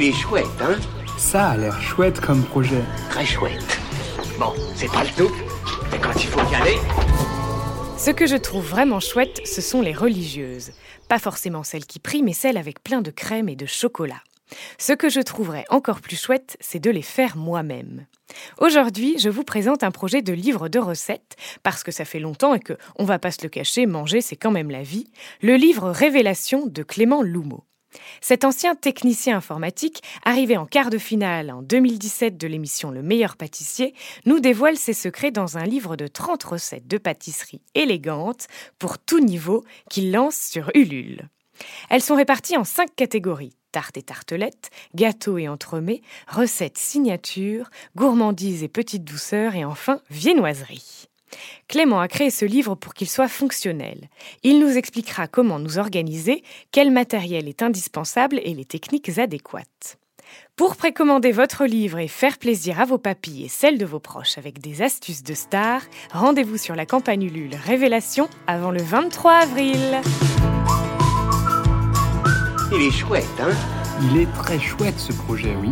Il est chouette, hein Ça a l'air chouette comme projet. Très chouette. Bon, c'est pas le tout, mais quand il faut y aller... Ce que je trouve vraiment chouette, ce sont les religieuses. Pas forcément celles qui prient, mais celles avec plein de crème et de chocolat. Ce que je trouverais encore plus chouette, c'est de les faire moi-même. Aujourd'hui, je vous présente un projet de livre de recettes, parce que ça fait longtemps et que, on va pas se le cacher, manger c'est quand même la vie, le livre Révélation de Clément Loumeau. Cet ancien technicien informatique, arrivé en quart de finale en 2017 de l'émission Le meilleur pâtissier, nous dévoile ses secrets dans un livre de 30 recettes de pâtisserie élégantes pour tout niveau qu'il lance sur Ulule. Elles sont réparties en cinq catégories tarte et tartelettes, gâteaux et entremets, recettes signature, gourmandises et petites douceurs et enfin viennoiserie. Clément a créé ce livre pour qu'il soit fonctionnel. Il nous expliquera comment nous organiser, quel matériel est indispensable et les techniques adéquates. Pour précommander votre livre et faire plaisir à vos papilles et celles de vos proches avec des astuces de stars, rendez-vous sur la campagne Ulule Révélation avant le 23 avril. Il est chouette, hein? Il est très chouette ce projet, oui.